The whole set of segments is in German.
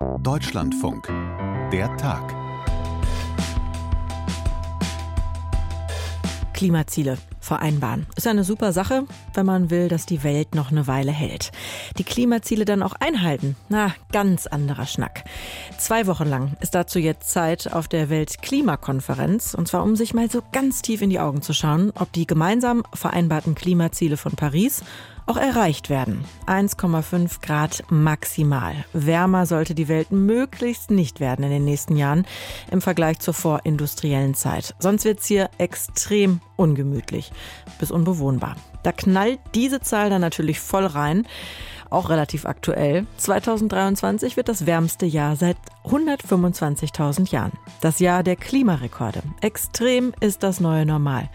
Deutschlandfunk. Der Tag. Klimaziele vereinbaren. Ist eine super Sache, wenn man will, dass die Welt noch eine Weile hält. Die Klimaziele dann auch einhalten. Na, ganz anderer Schnack. Zwei Wochen lang ist dazu jetzt Zeit auf der Weltklimakonferenz. Und zwar, um sich mal so ganz tief in die Augen zu schauen, ob die gemeinsam vereinbarten Klimaziele von Paris auch erreicht werden. 1,5 Grad maximal. Wärmer sollte die Welt möglichst nicht werden in den nächsten Jahren im Vergleich zur vorindustriellen Zeit. Sonst wird es hier extrem ungemütlich bis unbewohnbar. Da knallt diese Zahl dann natürlich voll rein auch relativ aktuell. 2023 wird das wärmste Jahr seit 125.000 Jahren. Das Jahr der Klimarekorde. Extrem ist das neue Normal.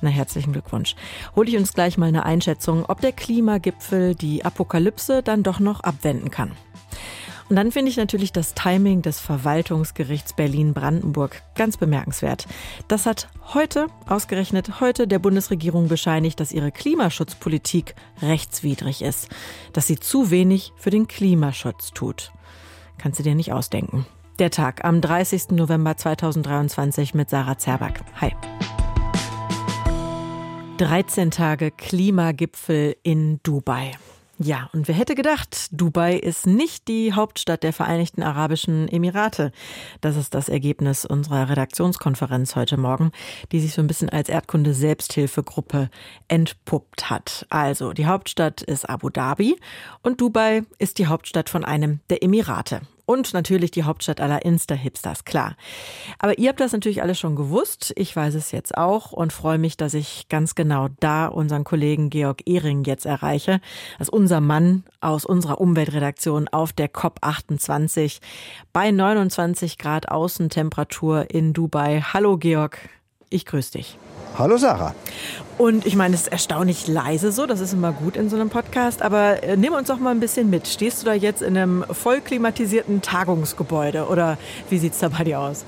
Na, herzlichen Glückwunsch. Hol ich uns gleich mal eine Einschätzung, ob der Klimagipfel die Apokalypse dann doch noch abwenden kann. Und dann finde ich natürlich das Timing des Verwaltungsgerichts Berlin-Brandenburg ganz bemerkenswert. Das hat heute, ausgerechnet heute, der Bundesregierung bescheinigt, dass ihre Klimaschutzpolitik rechtswidrig ist, dass sie zu wenig für den Klimaschutz tut. Kannst du dir nicht ausdenken. Der Tag am 30. November 2023 mit Sarah Zerback. Hi. 13 Tage Klimagipfel in Dubai. Ja, und wer hätte gedacht, Dubai ist nicht die Hauptstadt der Vereinigten Arabischen Emirate. Das ist das Ergebnis unserer Redaktionskonferenz heute Morgen, die sich so ein bisschen als Erdkunde-Selbsthilfegruppe entpuppt hat. Also, die Hauptstadt ist Abu Dhabi und Dubai ist die Hauptstadt von einem der Emirate und natürlich die Hauptstadt aller Insta-Hipsters, klar. Aber ihr habt das natürlich alles schon gewusst. Ich weiß es jetzt auch und freue mich, dass ich ganz genau da unseren Kollegen Georg Ehring jetzt erreiche. Das ist unser Mann aus unserer Umweltredaktion auf der COP28 bei 29 Grad Außentemperatur in Dubai. Hallo Georg, ich grüße dich. Hallo Sarah. Und ich meine, es ist erstaunlich leise so, das ist immer gut in so einem Podcast, aber äh, nimm uns doch mal ein bisschen mit. Stehst du da jetzt in einem voll klimatisierten Tagungsgebäude oder wie sieht es da bei dir aus?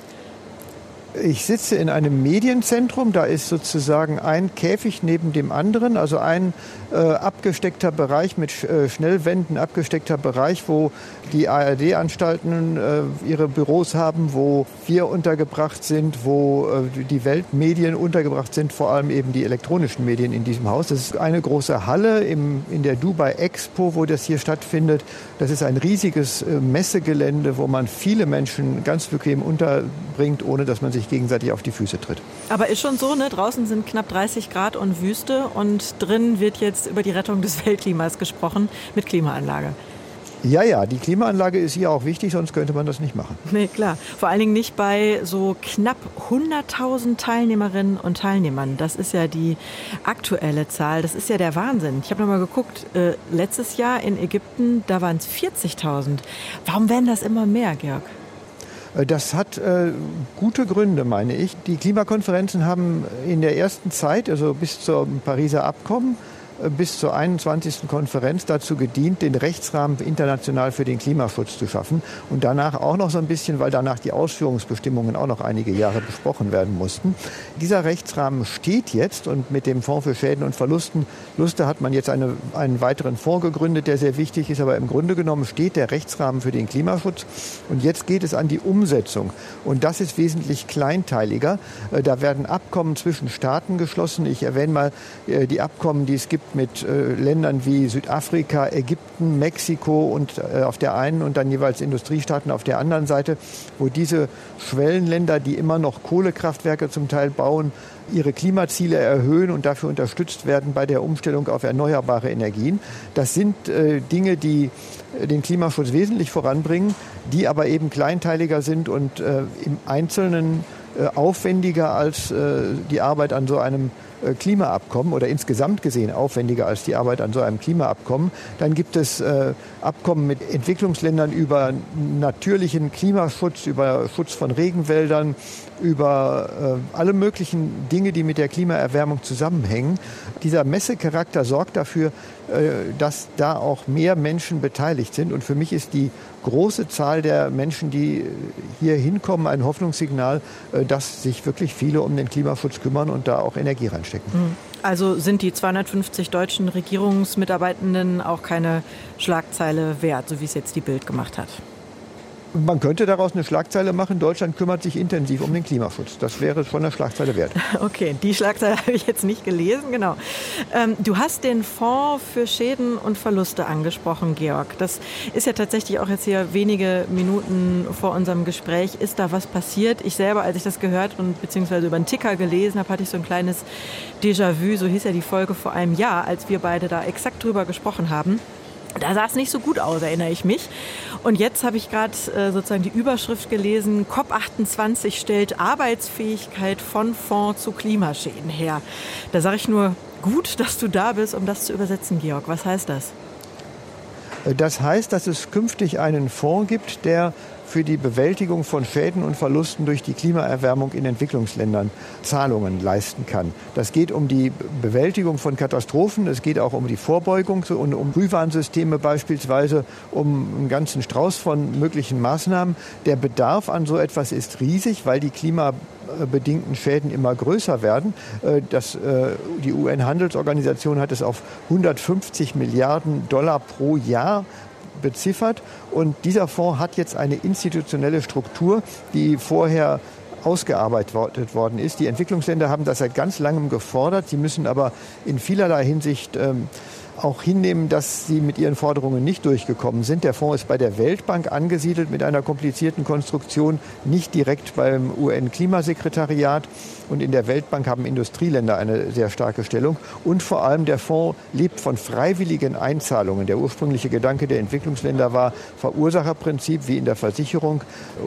Ich sitze in einem Medienzentrum, da ist sozusagen ein Käfig neben dem anderen, also ein äh, abgesteckter Bereich mit äh, Schnellwänden, abgesteckter Bereich, wo die ARD-Anstalten äh, ihre Büros haben, wo wir untergebracht sind, wo äh, die Weltmedien untergebracht sind, vor allem eben die elektronischen Medien in diesem Haus. Das ist eine große Halle im, in der Dubai Expo, wo das hier stattfindet. Das ist ein riesiges äh, Messegelände, wo man viele Menschen ganz bequem unterbringt, ohne dass man sich gegenseitig auf die Füße tritt. Aber ist schon so, ne? Draußen sind knapp 30 Grad und Wüste und drin wird jetzt über die Rettung des Weltklimas gesprochen mit Klimaanlage. Ja, ja, die Klimaanlage ist hier auch wichtig, sonst könnte man das nicht machen. Nee, klar. Vor allen Dingen nicht bei so knapp 100.000 Teilnehmerinnen und Teilnehmern. Das ist ja die aktuelle Zahl. Das ist ja der Wahnsinn. Ich habe noch mal geguckt, äh, letztes Jahr in Ägypten, da waren es 40.000. Warum werden das immer mehr, Georg? Äh, das hat äh, gute Gründe, meine ich. Die Klimakonferenzen haben in der ersten Zeit, also bis zum Pariser Abkommen, bis zur 21. Konferenz dazu gedient, den Rechtsrahmen international für den Klimaschutz zu schaffen. Und danach auch noch so ein bisschen, weil danach die Ausführungsbestimmungen auch noch einige Jahre besprochen werden mussten. Dieser Rechtsrahmen steht jetzt und mit dem Fonds für Schäden und Verlusten Luste hat man jetzt eine, einen weiteren Fonds gegründet, der sehr wichtig ist. Aber im Grunde genommen steht der Rechtsrahmen für den Klimaschutz. Und jetzt geht es an die Umsetzung. Und das ist wesentlich kleinteiliger. Äh, da werden Abkommen zwischen Staaten geschlossen. Ich erwähne mal äh, die Abkommen, die es gibt mit äh, Ländern wie Südafrika, Ägypten, Mexiko und äh, auf der einen und dann jeweils Industriestaaten auf der anderen Seite, wo diese Schwellenländer, die immer noch Kohlekraftwerke zum Teil bauen, ihre Klimaziele erhöhen und dafür unterstützt werden bei der Umstellung auf erneuerbare Energien. Das sind äh, Dinge, die äh, den Klimaschutz wesentlich voranbringen, die aber eben kleinteiliger sind und äh, im Einzelnen äh, aufwendiger als die Arbeit an so einem Klimaabkommen oder insgesamt gesehen aufwendiger als die Arbeit an so einem Klimaabkommen. Dann gibt es äh, Abkommen mit Entwicklungsländern über natürlichen Klimaschutz, über Schutz von Regenwäldern, über äh, alle möglichen Dinge, die mit der Klimaerwärmung zusammenhängen. Dieser Messecharakter sorgt dafür, äh, dass da auch mehr Menschen beteiligt sind. Und für mich ist die große Zahl der Menschen, die hier hinkommen, ein Hoffnungssignal, äh, dass sich wirklich viele um den Klimaschutz kümmern und da auch Energie reinstecken. Hm. Also sind die 250 deutschen Regierungsmitarbeitenden auch keine Schlagzeile wert, so wie es jetzt die Bild gemacht hat? Man könnte daraus eine Schlagzeile machen, Deutschland kümmert sich intensiv um den Klimaschutz. Das wäre schon eine Schlagzeile wert. Okay, die Schlagzeile habe ich jetzt nicht gelesen, genau. Ähm, du hast den Fonds für Schäden und Verluste angesprochen, Georg. Das ist ja tatsächlich auch jetzt hier wenige Minuten vor unserem Gespräch. Ist da was passiert? Ich selber, als ich das gehört und beziehungsweise über einen Ticker gelesen habe, hatte ich so ein kleines Déjà-vu, so hieß ja die Folge vor einem Jahr, als wir beide da exakt drüber gesprochen haben. Da sah es nicht so gut aus, erinnere ich mich. Und jetzt habe ich gerade äh, sozusagen die Überschrift gelesen, COP28 stellt Arbeitsfähigkeit von Fonds zu Klimaschäden her. Da sage ich nur, gut, dass du da bist, um das zu übersetzen, Georg. Was heißt das? Das heißt, dass es künftig einen Fonds gibt, der für die Bewältigung von Schäden und Verlusten durch die Klimaerwärmung in Entwicklungsländern Zahlungen leisten kann. Das geht um die Bewältigung von Katastrophen, es geht auch um die Vorbeugung und um Frühwarnsysteme beispielsweise, um einen ganzen Strauß von möglichen Maßnahmen. Der Bedarf an so etwas ist riesig, weil die klimabedingten Schäden immer größer werden. Äh, das, äh, die UN-Handelsorganisation hat es auf 150 Milliarden Dollar pro Jahr beziffert. Und dieser Fonds hat jetzt eine institutionelle Struktur, die vorher ausgearbeitet worden ist. Die Entwicklungsländer haben das seit ganz langem gefordert. Sie müssen aber in vielerlei Hinsicht ähm, auch hinnehmen, dass sie mit ihren Forderungen nicht durchgekommen sind. Der Fonds ist bei der Weltbank angesiedelt mit einer komplizierten Konstruktion, nicht direkt beim UN-Klimasekretariat. Und in der Weltbank haben Industrieländer eine sehr starke Stellung. Und vor allem der Fonds lebt von freiwilligen Einzahlungen. Der ursprüngliche Gedanke der Entwicklungsländer war Verursacherprinzip wie in der Versicherung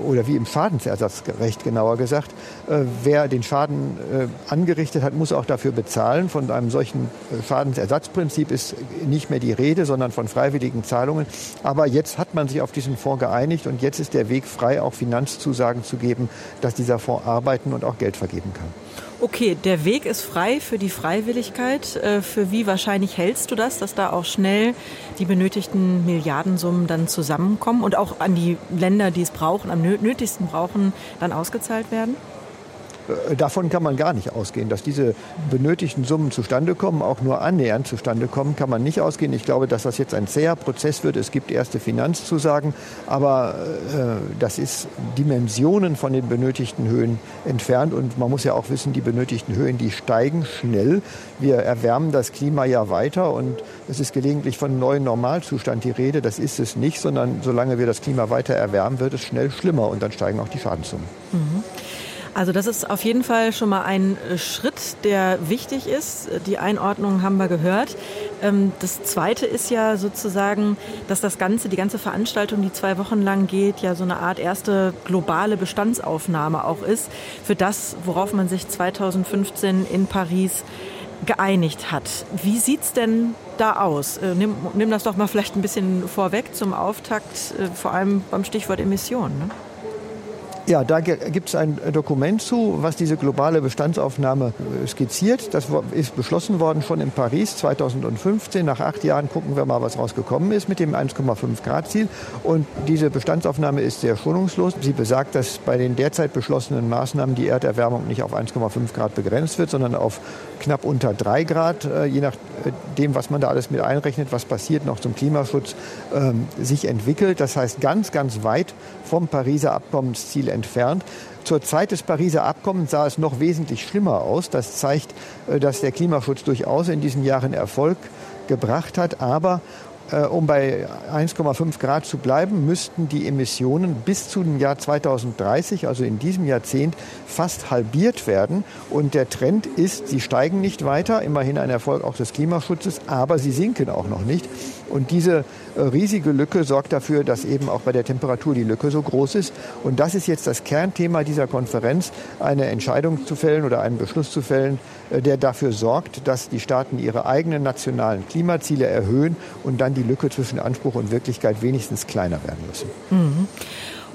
oder wie im Schadensersatzrecht genauer gesagt. Äh, wer den Schaden äh, angerichtet hat, muss auch dafür bezahlen. Von einem solchen äh, Schadensersatzprinzip ist nicht mehr die Rede, sondern von freiwilligen Zahlungen. Aber jetzt hat man sich auf diesen Fonds geeinigt und jetzt ist der Weg frei, auch Finanzzusagen zu geben, dass dieser Fonds arbeiten und auch Geld vergeben kann. Okay, der Weg ist frei für die Freiwilligkeit. Äh, für wie wahrscheinlich hältst du das, dass da auch schnell die benötigten Milliardensummen dann zusammenkommen und auch an die Länder, die es brauchen, am nötigsten brauchen, dann ausgezahlt werden? Äh, davon kann man gar nicht ausgehen. Dass diese benötigten Summen zustande kommen, auch nur annähernd zustande kommen, kann man nicht ausgehen. Ich glaube, dass das jetzt ein zäher Prozess wird. Es gibt erste Finanzzusagen, aber äh, das ist Dimensionen von den benötigten Höhen entfernt. Und man muss ja auch wissen, die benötigten Höhen, die steigen schnell. Wir erwärmen das Klima ja weiter und es ist gelegentlich von neuen Normalzustand die Rede. Das ist es nicht, sondern solange wir das Klima weiter erwärmen, wird es schnell schlimmer und dann steigen auch die Schadenssummen. Mhm. Also das ist auf jeden Fall schon mal ein äh, Schritt, der wichtig ist. Die Einordnung haben wir gehört. Ähm, das Zweite ist ja sozusagen, dass das Ganze, die ganze Veranstaltung, die zwei Wochen lang geht, ja so eine Art erste globale Bestandsaufnahme auch ist für das, worauf man sich 2015 in Paris geeinigt hat. Wie sieht's denn da aus? Äh, nimm, nimm das doch mal vielleicht ein bisschen vorweg zum Auftakt, äh, vor allem beim Stichwort Emissionen. Ne? Ja, da gibt es ein Dokument zu, was diese globale Bestandsaufnahme äh, skizziert. Das ist beschlossen worden schon in Paris 2015. Nach acht Jahren gucken wir mal, was rausgekommen ist mit dem 1,5 Grad Ziel. Und diese Bestandsaufnahme ist sehr schonungslos. Sie besagt, dass bei den derzeit beschlossenen Maßnahmen die Erderwärmung nicht auf 1,5 Grad begrenzt wird, sondern auf knapp unter 3 Grad, äh, je nachdem, äh, was man da alles mit einrechnet, was passiert noch zum Klimaschutz, ähm, sich entwickelt. Das heißt, ganz, ganz weit vom Pariser Abkommensziel entfernt. Zur Zeit des Pariser Abkommens sah es noch wesentlich schlimmer aus. Das zeigt, äh, dass der Klimaschutz durchaus in diesen Jahren Erfolg gebracht hat. Aber äh, um bei 1,5 Grad zu bleiben, müssten die Emissionen bis zu dem Jahr 2030, also in diesem Jahrzehnt, fast halbiert werden. Und der Trend ist, sie steigen nicht weiter, immerhin ein Erfolg auch des Klimaschutzes, aber sie sinken auch noch nicht. Und diese äh, riesige Lücke sorgt dafür, dass eben auch bei der Temperatur die Lücke so groß ist. Und das ist jetzt das Kernthema dieser Konferenz, eine Entscheidung zu fällen oder einen Beschluss zu fällen, äh, der dafür sorgt, dass die Staaten ihre eigenen nationalen Klimaziele erhöhen und dann die Lücke zwischen Anspruch und Wirklichkeit wenigstens kleiner werden müssen. Mhm.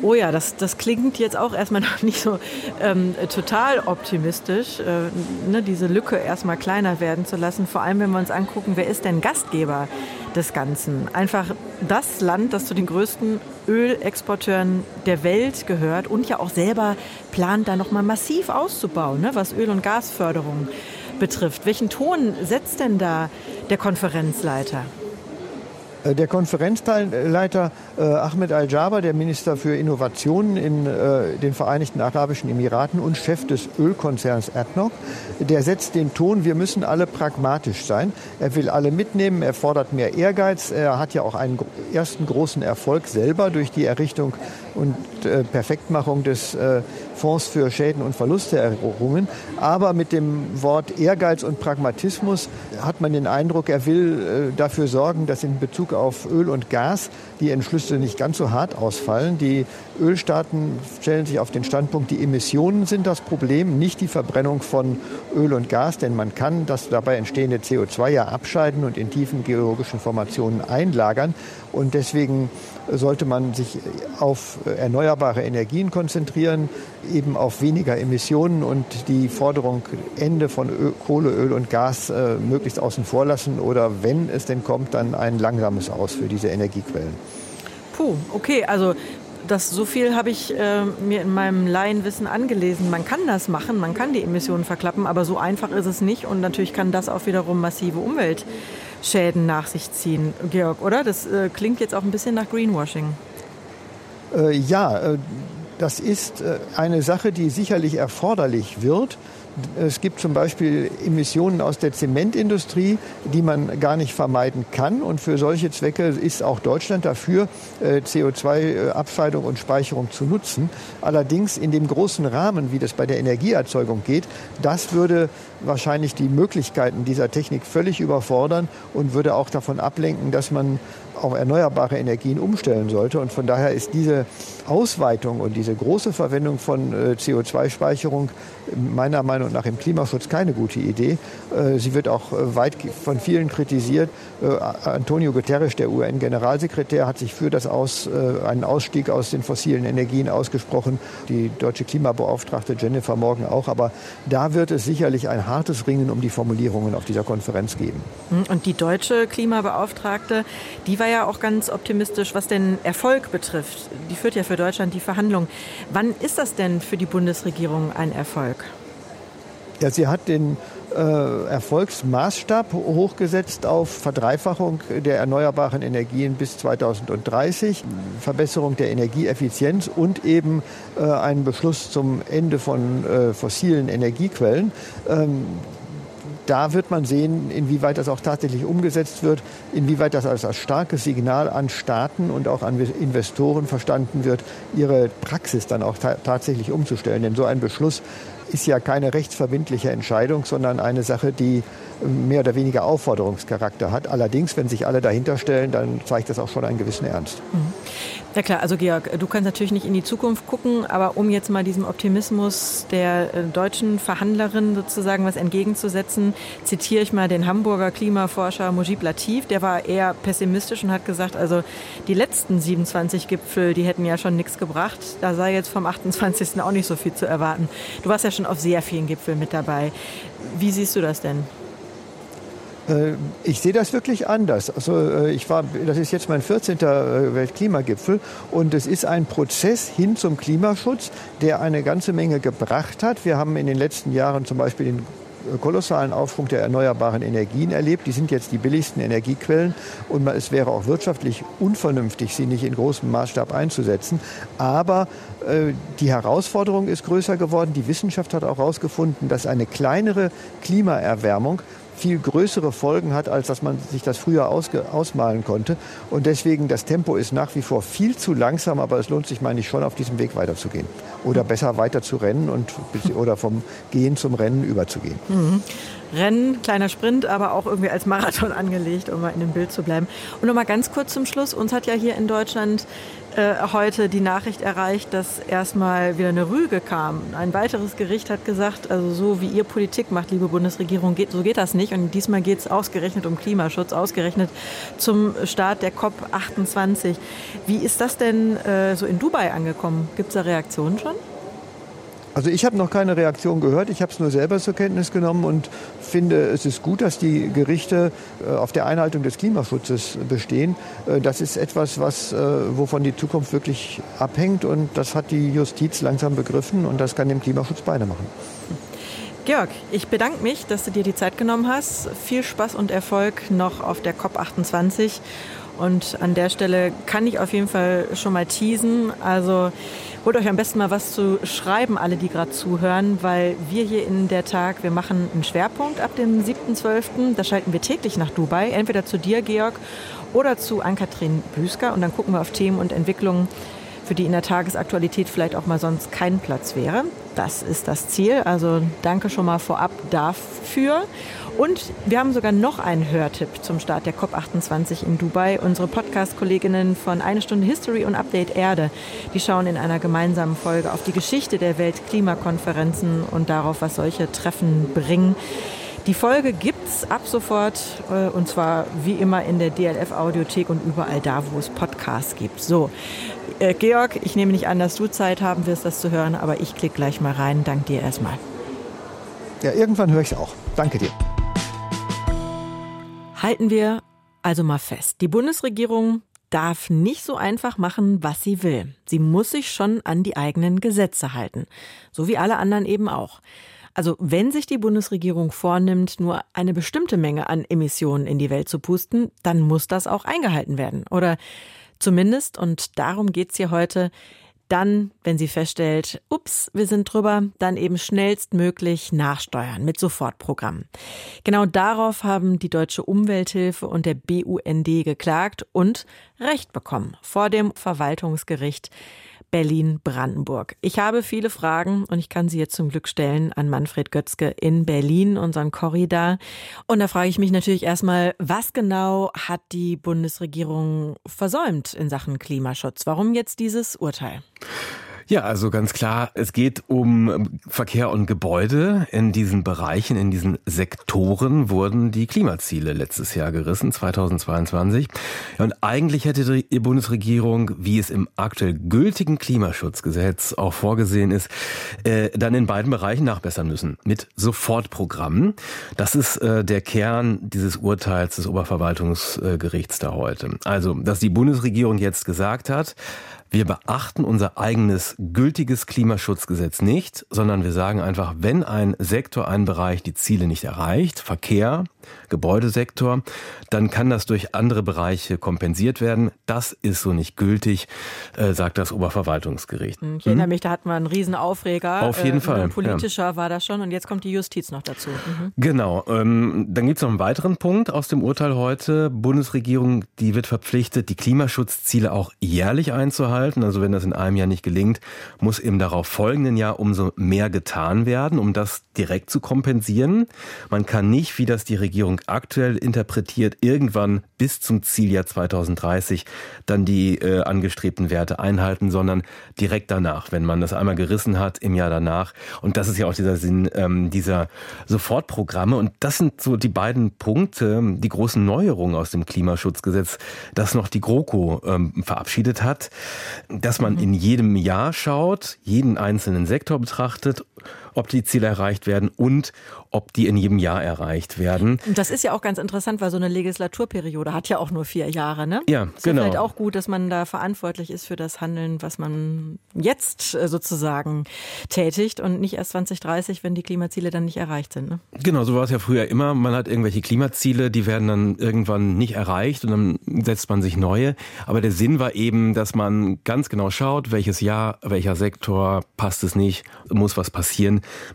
Oh ja, das, das klingt jetzt auch erstmal noch nicht so ähm, total optimistisch, äh, ne, diese Lücke erstmal kleiner werden zu lassen. Vor allem, wenn wir uns angucken, wer ist denn Gastgeber des Ganzen? Einfach das Land, das zu den größten Ölexporteuren der Welt gehört und ja auch selber plant, da nochmal massiv auszubauen, ne, was Öl- und Äh, der Konferenzleiter äh, Ahmed Al-Jaber, der Minister für Innovationen in äh, den Vereinigten Arabischen Emiraten und Chef des Ölkonzerns ADNOC, der setzt den Ton, wir müssen alle pragmatisch sein. Er will alle mitnehmen, er fordert mehr Ehrgeiz. Er hat ja auch einen ersten großen Erfolg selber durch die Errichtung und äh, Perfektmachung des äh, Fonds für Schäden und Verluste errungen. Aber mit dem Wort Ehrgeiz und Pragmatismus hat man den Eindruck, er will äh, dafür sorgen, dass in Bezug auf Öl und Gas die Entschlüsse nicht ganz so hart ausfallen. Die Ölstaaten stellen sich auf den Standpunkt, die Emissionen sind das Problem, nicht die Verbrennung von Öl und Gas, denn man kann das dabei entstehende CO2 ja abscheiden und in tiefen geologischen Formationen einlagern. Und deswegen sollte man sich auf erneuerbare Energien konzentrieren, eben auf weniger Emissionen und die Forderung Ende von Öl, Kohle, Öl und Gas äh, möglichst außen vor lassen oder wenn es denn kommt, dann ein langsames Aus für diese Energiequellen. Puh, okay, also das, so viel habe ich äh, mir in meinem Laienwissen angelesen. Man kann das machen, man kann die Emissionen verklappen, aber so einfach ist es nicht. Und natürlich kann das auch wiederum massive Umweltschäden nach sich ziehen, Georg, oder? Das äh, klingt jetzt auch ein bisschen nach Greenwashing. Äh, ja, äh, das ist äh, eine Sache, die sicherlich erforderlich wird. Es gibt zum Beispiel Emissionen aus der Zementindustrie, die man gar nicht vermeiden kann. Und für solche Zwecke ist auch Deutschland dafür, äh, CO2-Abscheidung und Speicherung zu nutzen. Allerdings in dem großen Rahmen, wie das bei der Energieerzeugung geht, das würde wahrscheinlich die Möglichkeiten dieser Technik völlig überfordern und würde auch davon ablenken, dass man auf erneuerbare Energien umstellen sollte. Und von daher ist diese Ausweitung und diese große Verwendung von äh, CO2-Speicherung meiner Meinung nach im Klimaschutz keine gute Idee. Äh, sie wird auch äh, weit von vielen kritisiert. Antonio Guterres, der UN-Generalsekretär, hat sich für das aus, einen Ausstieg aus den fossilen Energien ausgesprochen. Die deutsche Klimabeauftragte Jennifer Morgan auch. Aber da wird es sicherlich ein hartes Ringen um die Formulierungen auf dieser Konferenz geben. Und die deutsche Klimabeauftragte, die war ja auch ganz optimistisch, was den Erfolg betrifft. Die führt ja für Deutschland die Verhandlungen. Wann ist das denn für die Bundesregierung ein Erfolg? Ja, sie hat den äh, Erfolgsmaßstab hochgesetzt auf Verdreifachung der erneuerbaren Energien bis 2030, Verbesserung der Energieeffizienz und eben äh, einen Beschluss zum Ende von äh, fossilen Energiequellen. Ähm, da wird man sehen, inwieweit das auch tatsächlich umgesetzt wird, inwieweit das als, als starkes Signal an Staaten und auch an Investoren verstanden wird, ihre Praxis dann auch ta tatsächlich umzustellen. Denn so ein Beschluss ist ja keine rechtsverbindliche Entscheidung, sondern eine Sache, die mehr oder weniger Aufforderungscharakter hat. Allerdings, wenn sich alle dahinter stellen, dann zeigt das auch schon einen gewissen Ernst. Mhm. Ja klar, also Georg, du kannst natürlich nicht in die Zukunft gucken, aber um jetzt mal diesem Optimismus der äh, deutschen Verhandlerin sozusagen was entgegenzusetzen, zitiere ich mal den Hamburger Klimaforscher Mujib Latif, der war eher pessimistisch und hat gesagt, also die letzten 27 Gipfel, die hätten ja schon nichts gebracht, da sei jetzt vom 28. auch nicht so viel zu erwarten. Du warst ja schon auf sehr vielen Gipfeln mit dabei. Wie siehst du das denn? Äh, ich sehe das wirklich anders. Also äh, ich war, das ist jetzt mein 14. Äh, Weltklimagipfel und es ist ein Prozess hin zum Klimaschutz, der eine ganze Menge gebracht hat. Wir haben in den letzten Jahren zum Beispiel den kolossalen Aufschwung der erneuerbaren Energien erlebt. Die sind jetzt die billigsten Energiequellen und es wäre auch wirtschaftlich unvernünftig, sie nicht in großem Maßstab einzusetzen. Aber die Herausforderung ist größer geworden. Die Wissenschaft hat auch herausgefunden, dass eine kleinere Klimaerwärmung viel größere Folgen hat, als dass man sich das früher ausmalen konnte. Und deswegen, das Tempo ist nach wie vor viel zu langsam, aber es lohnt sich, meine ich, schon auf diesem Weg weiterzugehen. Oder besser weiter zu rennen und, oder vom Gehen zum Rennen überzugehen. Mhm. Rennen, kleiner Sprint, aber auch irgendwie als Marathon angelegt, um mal in dem Bild zu bleiben. Und noch mal ganz kurz zum Schluss. Uns hat ja hier in Deutschland äh, heute die Nachricht erreicht, dass erstmal wieder eine Rüge kam. Ein weiteres Gericht hat gesagt, also so wie ihr Politik macht, liebe Bundesregierung, geht, so geht das nicht. Und diesmal geht es ausgerechnet um Klimaschutz, ausgerechnet zum Start der COP 28. Wie ist das denn äh, so in Dubai angekommen? Gibt es da Reaktionen schon? Also ich habe noch keine Reaktion gehört. Ich habe es nur selber zur Kenntnis genommen und finde, es ist gut, dass die Gerichte äh, auf der Einhaltung des Klimaschutzes bestehen. Äh, das ist etwas, was, äh, wovon die Zukunft wirklich abhängt und das hat die Justiz langsam begriffen und das kann dem Klimaschutz beide machen. Georg, ich bedanke mich, dass du dir die Zeit genommen hast. Viel Spaß und Erfolg noch auf der COP28 Und an der Stelle kann ich auf jeden Fall schon mal teasen. Also holt euch am besten mal was zu schreiben, alle, die gerade zuhören, weil wir hier in der Tag, wir machen einen Schwerpunkt ab dem 7.12. Da schalten wir täglich nach Dubai, entweder zu dir, Georg, oder zu Ann-Kathrin Büsker. Und dann gucken wir auf Themen und Entwicklungen, für die in der Tagesaktualität vielleicht auch mal sonst kein Platz wäre. Das ist das Ziel. Also danke schon mal vorab dafür. Und wir haben sogar noch einen Hörtipp zum Start der COP28 in Dubai. Unsere Podcast-Kolleginnen von Eine Stunde History und Update Erde, die schauen in einer gemeinsamen Folge auf die Geschichte der Weltklimakonferenzen und darauf, was solche Treffen bringen. Die Folge gibt's ab sofort äh, und zwar wie immer in der DLF Audiothek und überall da, wo es Podcasts gibt. So, äh, Georg, ich nehme nicht an, dass du Zeit haben wirst, das zu hören, aber ich klicke gleich mal rein. Dank dir erstmal. Ja, irgendwann höre ich es auch. Danke dir. Halten wir also mal fest. Die Bundesregierung darf nicht so einfach machen, was sie will. Sie muss sich schon an die eigenen Gesetze halten. So wie alle anderen eben auch. Also wenn sich die Bundesregierung vornimmt, nur eine bestimmte Menge an Emissionen in die Welt zu pusten, dann muss das auch eingehalten werden. Oder zumindest, und darum geht's hier heute, dann, wenn sie feststellt, ups, wir sind drüber, dann eben schnellstmöglich nachsteuern mit Sofortprogramm. Genau darauf haben die Deutsche Umwelthilfe und der BUND geklagt und Recht bekommen vor dem Verwaltungsgericht Berlin-Brandenburg. Ich habe viele Fragen und ich kann sie jetzt zum Glück stellen an Manfred Götzke in Berlin, unseren Korridor. Und da frage ich mich natürlich erstmal, was genau hat die Bundesregierung versäumt in Sachen Klimaschutz? Warum jetzt dieses Urteil? Ja, also ganz klar, es geht um Verkehr und Gebäude. In diesen Bereichen, in diesen Sektoren wurden die Klimaziele letztes Jahr gerissen, 2022. Und eigentlich hätte die Bundesregierung, wie es im aktuell gültigen Klimaschutzgesetz auch vorgesehen ist, äh, dann in beiden Bereichen nachbessern müssen. Mit Sofortprogrammen. Das ist äh, der Kern dieses Urteils des Oberverwaltungsgerichts da heute. Also, dass die Bundesregierung jetzt gesagt hat, wir beachten unser eigenes gültiges Klimaschutzgesetz nicht, sondern wir sagen einfach, wenn ein Sektor, ein Bereich die Ziele nicht erreicht, Verkehr, Gebäudesektor, dann kann das durch andere Bereiche kompensiert werden. Das ist so nicht gültig, äh, sagt das Oberverwaltungsgericht. Ich erinnere hm? mich, da hatten wir einen Riesenaufreger. Auf jeden äh, Fall. Politischer ja. war das schon und jetzt kommt die Justiz noch dazu. Mhm. Genau. Ähm, dann gibt es noch einen weiteren Punkt aus dem Urteil heute. Bundesregierung, die wird verpflichtet, die Klimaschutzziele auch jährlich einzuhalten. Also wenn das in einem Jahr nicht gelingt, muss im darauf folgenden Jahr umso mehr getan werden, um das direkt zu kompensieren. Man kann nicht, wie das die Regierung Regierung aktuell interpretiert, irgendwann bis zum Zieljahr 2030 dann die äh, angestrebten Werte einhalten, sondern direkt danach, wenn man das einmal gerissen hat, im Jahr danach. Und das ist ja auch dieser Sinn ähm, dieser Sofortprogramme. Und das sind so die beiden Punkte, die großen Neuerungen aus dem Klimaschutzgesetz, das noch die GroKo ähm, verabschiedet hat, dass man mhm. in jedem Jahr schaut, jeden einzelnen Sektor betrachtet ob die Ziele erreicht werden und ob die in jedem Jahr erreicht werden. Und das ist ja auch ganz interessant, weil so eine Legislaturperiode hat ja auch nur vier Jahre, ne? Ja, ist genau. Ist vielleicht auch gut, dass man da verantwortlich ist für das Handeln, was man jetzt äh, sozusagen tätigt und nicht erst 2030, wenn die Klimaziele dann nicht erreicht sind. Ne? Genau, so war es ja früher immer. Man hat irgendwelche Klimaziele, die werden dann irgendwann nicht erreicht und dann setzt man sich neue. Aber der Sinn war eben, dass man ganz genau schaut, welches Jahr, welcher Sektor passt es nicht, muss was passieren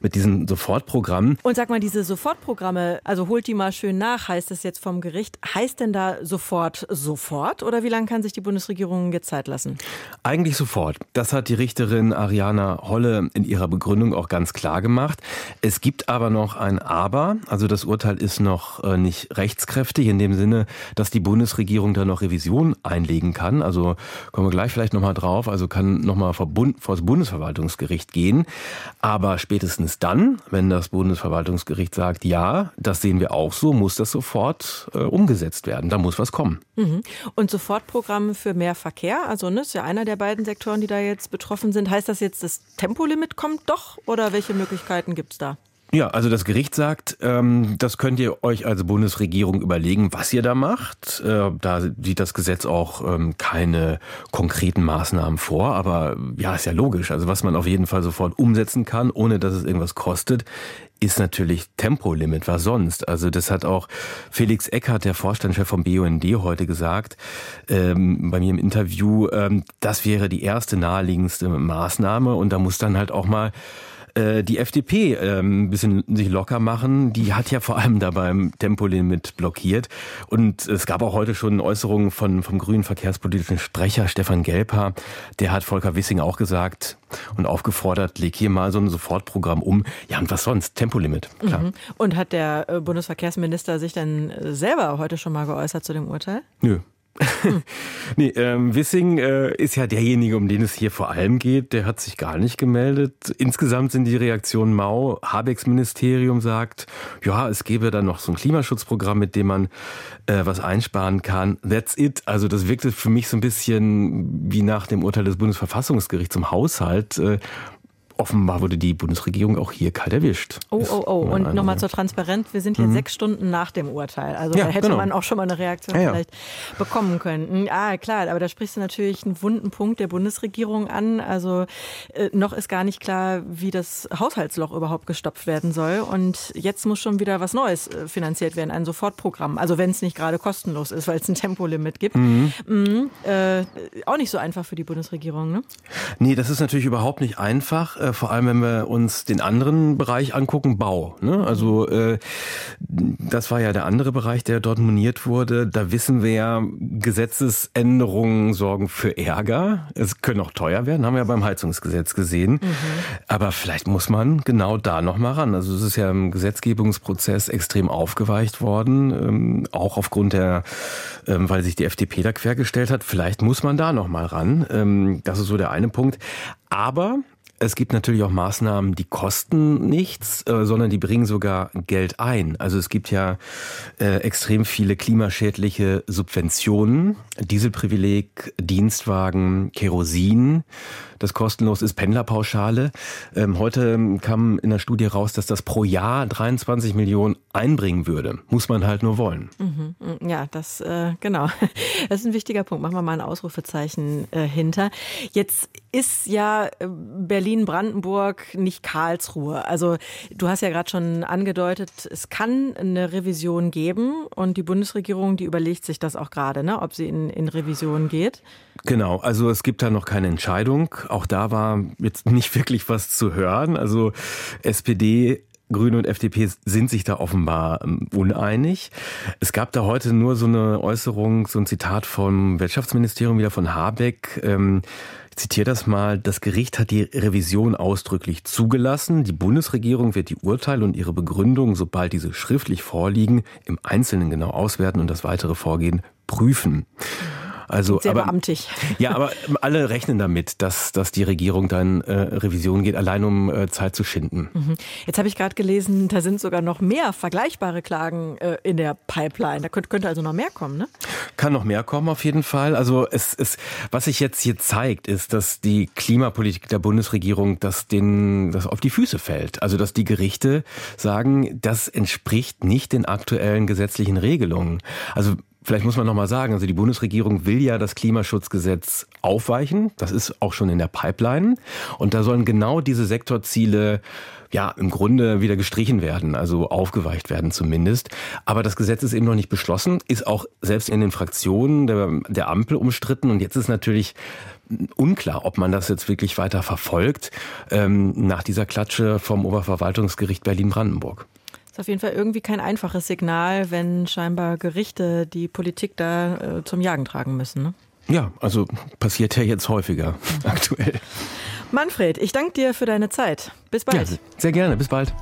mit diesen Sofortprogrammen. Und sag mal, diese Sofortprogramme, also holt die mal schön nach, heißt es jetzt vom Gericht. Heißt denn da sofort sofort oder wie lange kann sich die Bundesregierung jetzt Zeit lassen? Eigentlich sofort. Das hat die Richterin Ariana Holle in ihrer Begründung auch ganz klar gemacht. Es gibt aber noch ein Aber. Also das Urteil ist noch äh, nicht rechtskräftig in dem Sinne, dass die Bundesregierung da noch Revision einlegen kann. Also kommen wir gleich vielleicht nochmal drauf. Also kann nochmal vor, vor das Bundesverwaltungsgericht gehen. Aber spätestens dann, wenn das Bundesverwaltungsgericht sagt, ja, das sehen wir auch so, muss das sofort äh, umgesetzt werden. Da muss was kommen. Mhm. Und Sofortprogramm für mehr Verkehr, also ne, ist ja einer der beiden Sektoren, die da jetzt betroffen sind. Heißt das jetzt, das Tempolimit kommt doch oder welche Möglichkeiten gibt es da? Ja, also das Gericht sagt, ähm, das könnt ihr euch als Bundesregierung überlegen, was ihr da macht. Äh, da sieht das Gesetz auch ähm, keine konkreten Maßnahmen vor, aber ja, ist ja logisch. Also was man auf jeden Fall sofort umsetzen kann, ohne dass es irgendwas kostet, ist natürlich Tempolimit, was sonst. Also das hat auch Felix Eckert, der Vorstandschef vom BUND, heute gesagt, ähm, bei mir im Interview, ähm, das wäre die erste naheliegendste Maßnahme und da muss dann halt auch mal äh, die FDP ähm, ein bisschen sich locker machen. Die hat ja vor allem da beim Tempolimit blockiert. Und es gab auch heute schon Äußerungen von, vom grünen verkehrspolitischen Sprecher Stefan Gelper. Der hat Volker Wissing auch gesagt und aufgefordert, leg hier mal so ein Sofortprogramm um. Ja, und was sonst? Tempolimit, klar. Mhm. Und hat der äh, Bundesverkehrsminister sich dann selber heute schon mal geäußert zu dem Urteil? Nö. Nee, ähm, Wissing äh, ist ja derjenige, um den es hier vor allem geht. Der hat sich gar nicht gemeldet. Insgesamt sind die Reaktionen mau. Habecks Ministerium sagt, ja, es gäbe dann noch so ein Klimaschutzprogramm, mit dem man äh, was einsparen kann. That's it. Also das wirkte für mich so ein bisschen wie nach dem Urteil des Bundesverfassungsgerichts zum Haushalt. Äh, offenbar wurde die Bundesregierung auch hier kalt erwischt. Oh, oh, oh. Und nochmal zur Transparenz. Wir sind hier mhm. sechs Stunden nach dem Urteil. Also ja, da hätte genau. man auch schon mal eine Reaktion ja, vielleicht ja. bekommen können. Ah, klar. Aber da sprichst du natürlich einen wunden Punkt der Bundesregierung an. Also äh, noch ist gar nicht klar, wie das Haushaltsloch überhaupt gestopft werden soll. Und jetzt muss schon wieder was Neues äh, finanziert werden. Ein Sofortprogramm. Also wenn es nicht gerade kostenlos ist, weil es ein Tempolimit gibt. Mhm. Mhm. Äh, auch nicht so einfach für die Bundesregierung, ne? Nee, das ist natürlich überhaupt nicht einfach vor allem wenn wir uns den anderen Bereich angucken, Bau. Ne? Also äh, das war ja der andere Bereich, der dort moniert wurde. Da wissen wir ja, Gesetzesänderungen sorgen für Ärger. Es können auch teuer werden, haben wir ja beim Heizungsgesetz gesehen. Mhm. Aber vielleicht muss man genau da noch mal ran. Also es ist ja im Gesetzgebungsprozess extrem aufgeweicht worden, ähm, auch aufgrund der, ähm, weil sich die FDP da quergestellt hat. Vielleicht muss man da noch mal ran. Ähm, das ist so der eine Punkt. Aber es gibt natürlich auch Maßnahmen, die kosten nichts, äh, sondern die bringen sogar Geld ein. Also es gibt ja äh, extrem viele klimaschädliche Subventionen, Dieselprivileg, Dienstwagen, Kerosin das kostenlos ist, Pendlerpauschale. Ähm, heute kam in der Studie raus, dass das pro Jahr 23 Millionen einbringen würde. Muss man halt nur wollen. Mhm. Ja, das äh, genau. Das ist ein wichtiger Punkt. Machen wir mal ein Ausrufezeichen äh, hinter. Jetzt ist ja äh, Berlin-Brandenburg nicht Karlsruhe. Also du hast ja gerade schon angedeutet, es kann eine Revision geben und die Bundesregierung, die überlegt sich das auch gerade, ne, ob sie in, in Revision geht. Genau, also es gibt da noch keine Entscheidung. Auch da war jetzt nicht wirklich was zu hören. Also SPD Grüne und FDP sind sich da offenbar ähm, uneinig. Es gab da heute nur so eine Äußerung, so ein Zitat vom Wirtschaftsministerium, wieder von Habeck. Ähm, ich zitiere das mal. Das Gericht hat die Revision ausdrücklich zugelassen. Die Bundesregierung wird die Urteile und ihre Begründungen, sobald diese schriftlich vorliegen, im Einzelnen genau auswerten und das weitere Vorgehen prüfen. Also, Sehr aber, beamtig. Ja, aber alle rechnen damit, dass, dass die Regierung dann äh, Revision geht, allein um äh, Zeit zu schinden. Mhm. Jetzt habe ich gerade gelesen, da sind sogar noch mehr vergleichbare Klagen äh, in der Pipeline. Da könnte, könnte also noch mehr kommen, ne? Kann noch mehr kommen auf jeden Fall. Also es, es, was sich jetzt hier zeigt, ist, dass die Klimapolitik der Bundesregierung das, den, das auf die Füße fällt. Also dass die Gerichte sagen, das entspricht nicht den aktuellen gesetzlichen Regelungen. Also Vielleicht muss man noch mal sagen, also die Bundesregierung will ja das Klimaschutzgesetz aufweichen. Das ist auch schon in der Pipeline. Und da sollen genau diese Sektorziele ja, im Grunde wieder gestrichen werden, also aufgeweicht werden zumindest. Aber das Gesetz ist eben noch nicht beschlossen, ist auch selbst in den Fraktionen der, der Ampel umstritten. Und jetzt ist natürlich unklar, ob man das jetzt wirklich weiter verfolgt, ähm, nach dieser Klatsche vom Oberverwaltungsgericht Berlin-Brandenburg. Ist auf jeden Fall irgendwie kein einfaches Signal, wenn scheinbar Gerichte die Politik da äh, zum Jagen tragen müssen. Ne? Ja, also passiert ja jetzt häufiger mhm. aktuell. Manfred, ich danke dir für deine Zeit. Bis bald. Ja, sehr gerne, bis bald.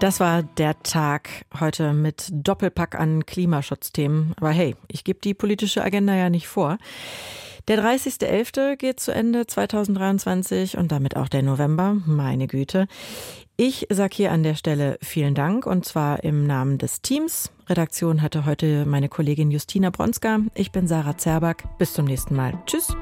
Das war der Tag heute mit Doppelpack an Klimaschutzthemen. Aber hey, ich gebe die politische Agenda ja nicht vor. Der 30.11. geht zu Ende 2023 und damit auch der November. Meine Güte. Ich sage hier an der Stelle vielen Dank und zwar im Namen des Teams. Redaktion hatte heute meine Kollegin Justina Bronska. Ich bin Sarah Zerback. Bis zum nächsten Mal. Tschüss.